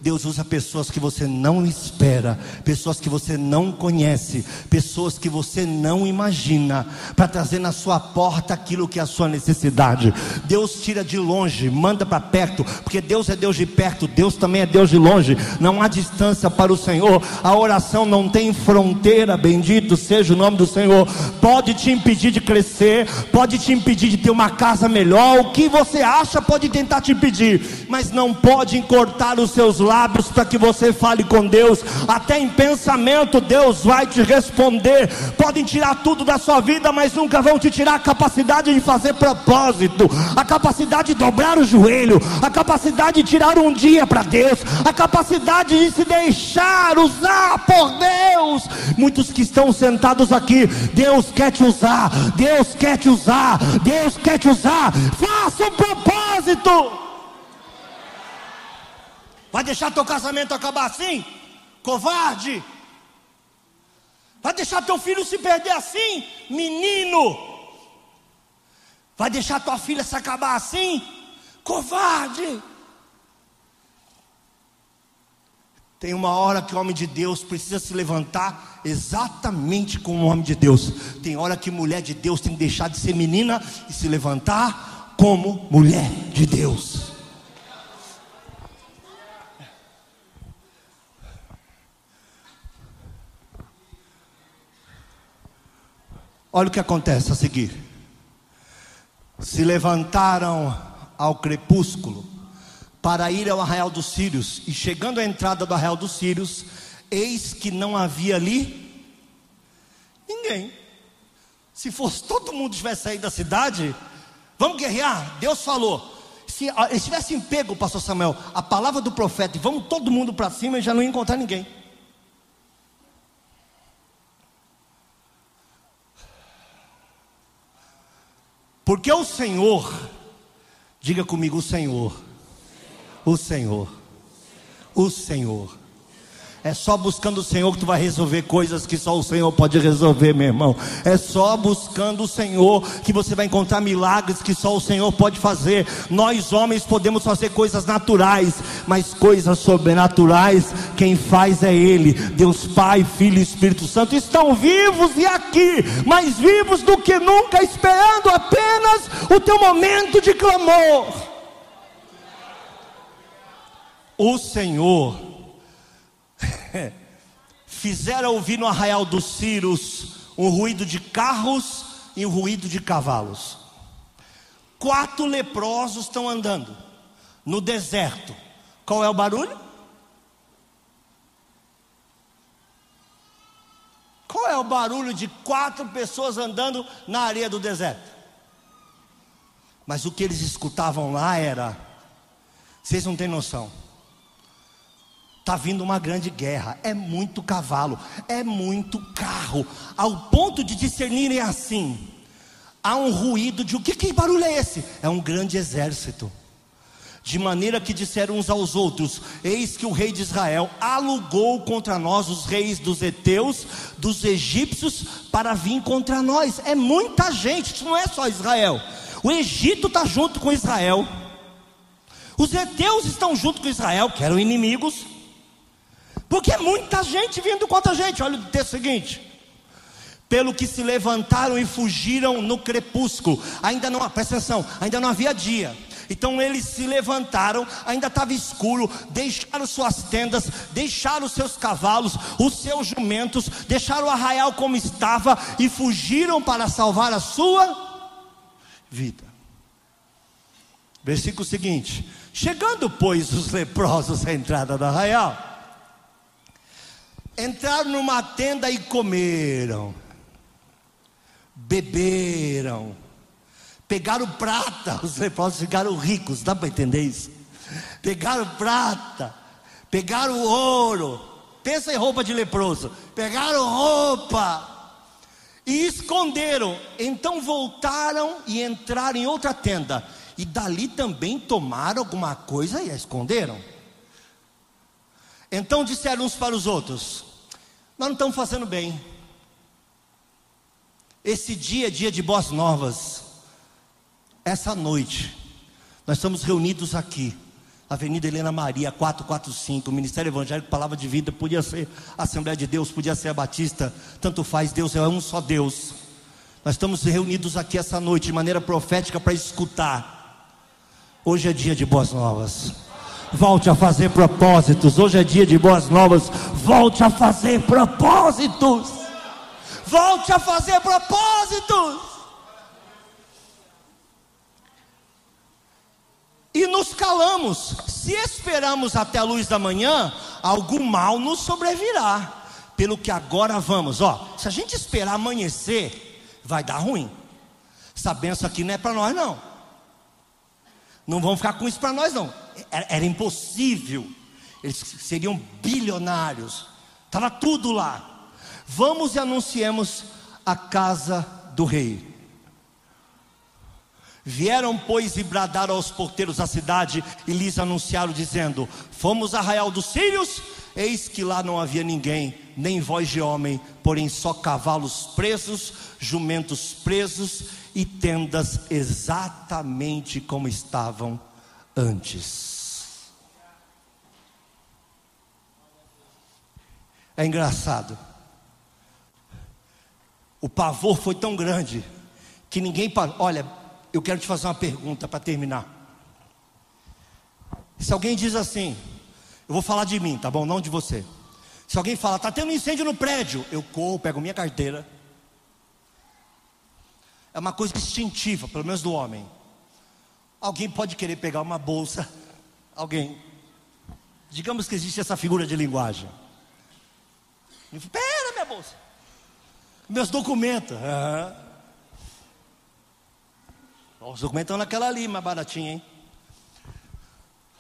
Deus usa pessoas que você não espera, pessoas que você não conhece, pessoas que você não imagina, para trazer na sua porta aquilo que é a sua necessidade. Deus tira de longe, manda para perto, porque Deus é Deus de perto, Deus também é Deus de longe. Não há distância para o Senhor. A oração não tem fronteira, bendito seja o nome do Senhor. Pode te impedir de crescer, pode te impedir de ter uma casa melhor, o que você acha pode tentar te impedir, mas não pode encurtar os seus lábios lábios para que você fale com Deus. Até em pensamento, Deus vai te responder. Podem tirar tudo da sua vida, mas nunca vão te tirar a capacidade de fazer propósito, a capacidade de dobrar o joelho, a capacidade de tirar um dia para Deus, a capacidade de se deixar usar por Deus. Muitos que estão sentados aqui, Deus quer te usar, Deus quer te usar, Deus quer te usar. Faça um propósito. Vai deixar teu casamento acabar assim? Covarde! Vai deixar teu filho se perder assim? Menino! Vai deixar tua filha se acabar assim? Covarde! Tem uma hora que o homem de Deus precisa se levantar exatamente como o homem de Deus. Tem hora que mulher de Deus tem que deixar de ser menina e se levantar como mulher de Deus. Olha o que acontece a seguir. Se levantaram ao crepúsculo para ir ao arraial dos Sírios, e chegando à entrada do arraial dos Sírios, eis que não havia ali ninguém. Se fosse todo mundo tivesse saído da cidade, vamos guerrear. Deus falou. Se eles tivessem pego, pastor Samuel, a palavra do profeta e vamos todo mundo para cima, já não ia encontrar ninguém. Porque o Senhor, diga comigo, o Senhor, o Senhor, o Senhor, É só buscando o Senhor que tu vai resolver coisas que só o Senhor pode resolver, meu irmão. É só buscando o Senhor que você vai encontrar milagres que só o Senhor pode fazer. Nós homens podemos fazer coisas naturais, mas coisas sobrenaturais quem faz é Ele. Deus Pai, Filho e Espírito Santo estão vivos e aqui, mais vivos do que nunca, esperando apenas o teu momento de clamor. O Senhor fizeram ouvir no arraial dos Círios um ruído de carros e um ruído de cavalos. Quatro leprosos estão andando no deserto. Qual é o barulho? Qual é o barulho de quatro pessoas andando na areia do deserto? Mas o que eles escutavam lá era: vocês não têm noção Está vindo uma grande guerra, é muito cavalo, é muito carro, ao ponto de discernirem assim. Há um ruído de o que, que barulho é esse? É um grande exército. De maneira que disseram uns aos outros: Eis que o rei de Israel alugou contra nós os reis dos heteus, dos egípcios, para vir contra nós. É muita gente, isso não é só Israel. O Egito está junto com Israel. Os heteus estão junto com Israel, que eram inimigos. Porque é muita gente vindo contra a gente. Olha o texto seguinte. Pelo que se levantaram e fugiram no crepúsculo. Ainda não, presta atenção, ainda não havia dia. Então eles se levantaram, ainda estava escuro, deixaram suas tendas, deixaram seus cavalos, os seus jumentos, deixaram o arraial como estava e fugiram para salvar a sua vida. Versículo seguinte: Chegando, pois, os leprosos à entrada do arraial, entraram numa tenda e comeram, beberam, pegaram prata, os leprosos ficaram ricos, dá para entender isso? Pegaram prata, pegaram ouro, pensa em roupa de leproso, pegaram roupa e esconderam. Então voltaram e entraram em outra tenda, e dali também tomaram alguma coisa e a esconderam. Então disseram uns para os outros: Nós não estamos fazendo bem. Esse dia é dia de boas novas. Essa noite, nós estamos reunidos aqui, Avenida Helena Maria, 445, Ministério Evangélico, Palavra de Vida, podia ser a Assembleia de Deus, podia ser a Batista, tanto faz, Deus é um só Deus. Nós estamos reunidos aqui essa noite de maneira profética para escutar. Hoje é dia de boas novas. Volte a fazer propósitos. Hoje é dia de boas novas. Volte a fazer propósitos. Volte a fazer propósitos. E nos calamos. Se esperamos até a luz da manhã, algum mal nos sobrevirá. Pelo que agora vamos, ó. Se a gente esperar amanhecer, vai dar ruim. Essa benção aqui não é para nós, não. Não vão ficar com isso para nós, não era, era impossível. Eles seriam bilionários. Estava tudo lá. Vamos e anunciemos a casa do rei. Vieram, pois, e bradaram aos porteiros da cidade e lhes anunciaram, dizendo: Fomos a Arraial dos Sírios, eis que lá não havia ninguém, nem voz de homem, porém só cavalos presos, jumentos presos e tendas exatamente como estavam antes. É engraçado. O pavor foi tão grande que ninguém. Olha, eu quero te fazer uma pergunta para terminar. Se alguém diz assim, eu vou falar de mim, tá bom? Não de você. Se alguém fala, está tendo um incêndio no prédio, eu corro, pego minha carteira. É uma coisa instintiva, pelo menos do homem. Alguém pode querer pegar uma bolsa, alguém. Digamos que existe essa figura de linguagem. Espera minha bolsa. Meus documentos. Uhum. Os documentos estão naquela ali, mais baratinha, hein?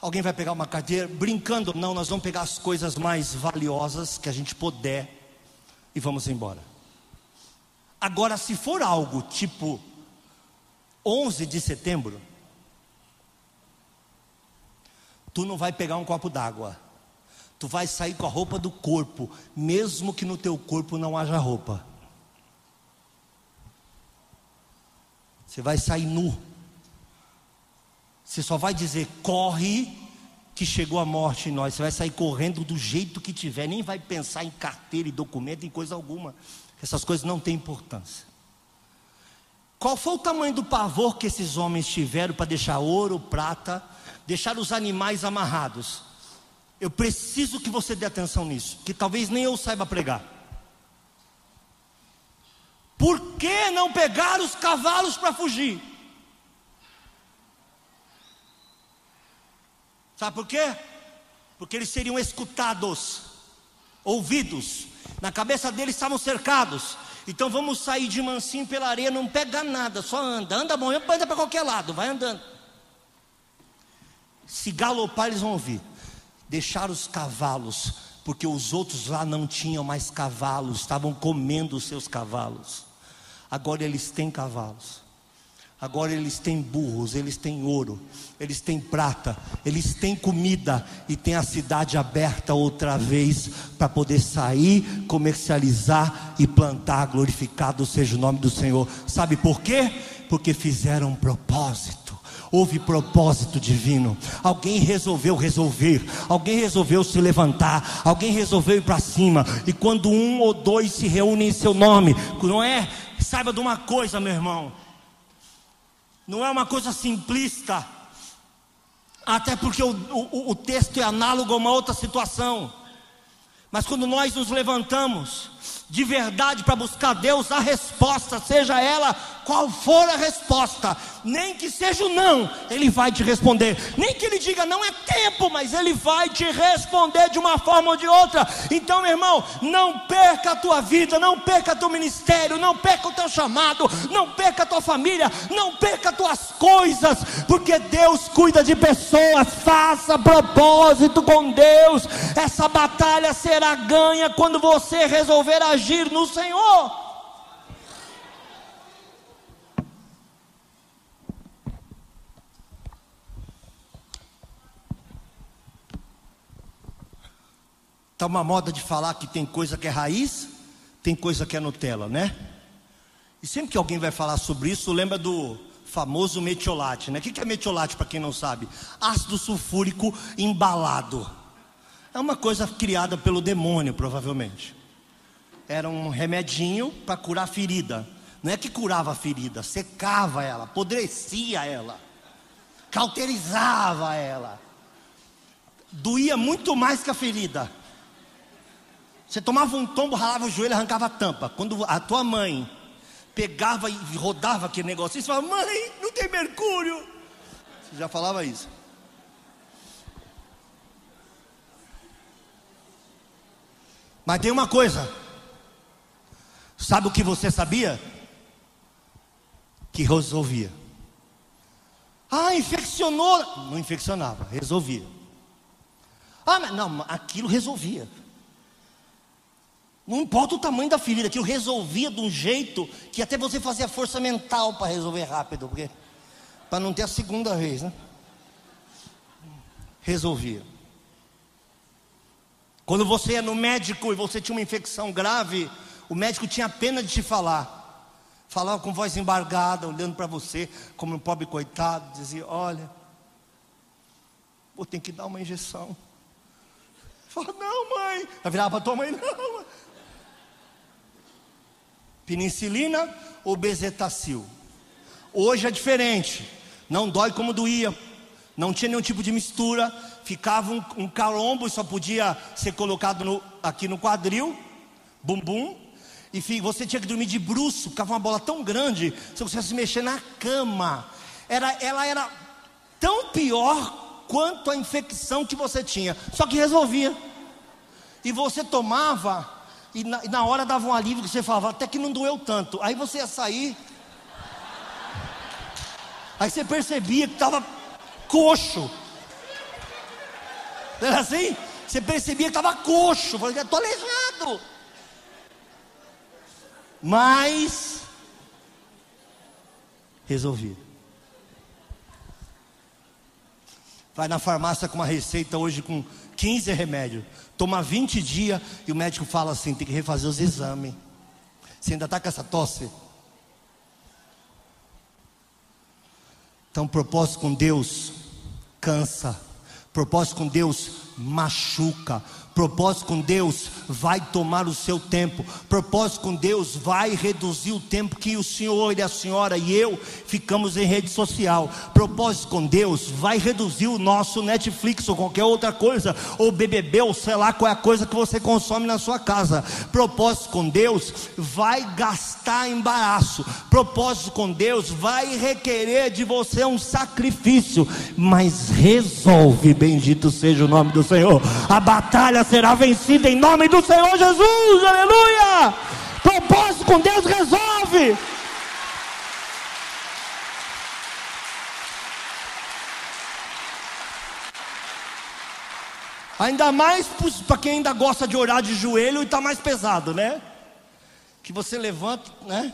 Alguém vai pegar uma carteira, brincando, não, nós vamos pegar as coisas mais valiosas que a gente puder e vamos embora. Agora, se for algo tipo 11 de setembro, tu não vai pegar um copo d'água, tu vai sair com a roupa do corpo, mesmo que no teu corpo não haja roupa. Você vai sair nu. Você só vai dizer: corre, que chegou a morte em nós. Você vai sair correndo do jeito que tiver, nem vai pensar em carteira e documento, em coisa alguma. Essas coisas não têm importância. Qual foi o tamanho do pavor que esses homens tiveram para deixar ouro, prata, deixar os animais amarrados? Eu preciso que você dê atenção nisso, que talvez nem eu saiba pregar. Por que não pegar os cavalos para fugir? Sabe por quê? Porque eles seriam escutados, ouvidos. Na cabeça deles estavam cercados. Então vamos sair de mansinho pela areia, não pega nada, só anda. Anda bom, anda para qualquer lado, vai andando. Se galopar, eles vão ouvir. Deixar os cavalos, porque os outros lá não tinham mais cavalos, estavam comendo os seus cavalos. Agora eles têm cavalos. Agora eles têm burros, eles têm ouro, eles têm prata, eles têm comida e tem a cidade aberta outra vez para poder sair, comercializar e plantar. Glorificado seja o nome do Senhor. Sabe por quê? Porque fizeram um propósito. Houve propósito divino. Alguém resolveu resolver. Alguém resolveu se levantar. Alguém resolveu ir para cima. E quando um ou dois se reúnem em seu nome, não é? Saiba de uma coisa, meu irmão não é uma coisa simplista, até porque o, o, o texto é análogo a uma outra situação. Mas quando nós nos levantamos de verdade para buscar Deus, a resposta, seja ela qual for a resposta, nem que seja o não, Ele vai te responder. Nem que Ele diga não é tempo, mas Ele vai te responder de uma forma ou de outra. Então, meu irmão, não perca a tua vida, não perca teu ministério, não perca o teu chamado, não perca a tua família, não perca as tuas coisas, porque Deus cuida de pessoas. Faça propósito com Deus. Essa batalha será ganha quando você resolver agir no Senhor. Está uma moda de falar que tem coisa que é raiz, tem coisa que é Nutella, né? E sempre que alguém vai falar sobre isso, lembra do famoso metiolate, né? O que é metiolate para quem não sabe? Ácido sulfúrico embalado. É uma coisa criada pelo demônio, provavelmente. Era um remedinho para curar ferida. Não é que curava a ferida, secava ela, apodrecia ela, cauterizava ela. Doía muito mais que a ferida. Você tomava um tombo, ralava o joelho, arrancava a tampa. Quando a tua mãe pegava e rodava aquele negócio, você falava, mãe, não tem mercúrio. Você já falava isso. Mas tem uma coisa. Sabe o que você sabia? Que resolvia. Ah, infeccionou. Não infeccionava, resolvia. Ah, não, aquilo resolvia. Não importa o tamanho da ferida, aquilo resolvia de um jeito que até você fazia força mental para resolver rápido, porque para não ter a segunda vez, né? Resolvia. Quando você ia no médico e você tinha uma infecção grave, o médico tinha pena de te falar. Falava com voz embargada, olhando para você, como um pobre coitado, dizia: Olha, vou ter que dar uma injeção. Fala, não, mãe. Vai virar para tua mãe, não. Penicilina ou bezetacil. Hoje é diferente. Não dói como doía. Não tinha nenhum tipo de mistura. Ficava um, um calombo e só podia ser colocado no, aqui no quadril, bumbum. E você tinha que dormir de bruço, ficava uma bola tão grande, você se mexer na cama. Era, ela era tão pior quanto a infecção que você tinha, só que resolvia. E você tomava e na, e na hora dava um alívio que você falava, até que não doeu tanto. Aí você ia sair. Aí você percebia que estava coxo. Não era assim? Você percebia que estava coxo. Falei, estou aleijado. Mas resolvi. Vai na farmácia com uma receita hoje com 15 remédios. Toma 20 dias e o médico fala assim: tem que refazer os exames. Você ainda está com essa tosse? Então, propósito com Deus cansa, propósito com Deus machuca, Propósito com Deus vai tomar o seu tempo. Propósito com Deus vai reduzir o tempo que o senhor e a senhora e eu ficamos em rede social. Propósito com Deus vai reduzir o nosso Netflix ou qualquer outra coisa, ou BBB, ou sei lá qual é a coisa que você consome na sua casa. Propósito com Deus vai gastar embaraço. Propósito com Deus vai requerer de você um sacrifício, mas resolve, bendito seja o nome do Senhor. A batalha será vencida em nome do Senhor Jesus, aleluia! Propósito com Deus resolve. Ainda mais para quem ainda gosta de orar de joelho e está mais pesado, né? Que você levanta, né?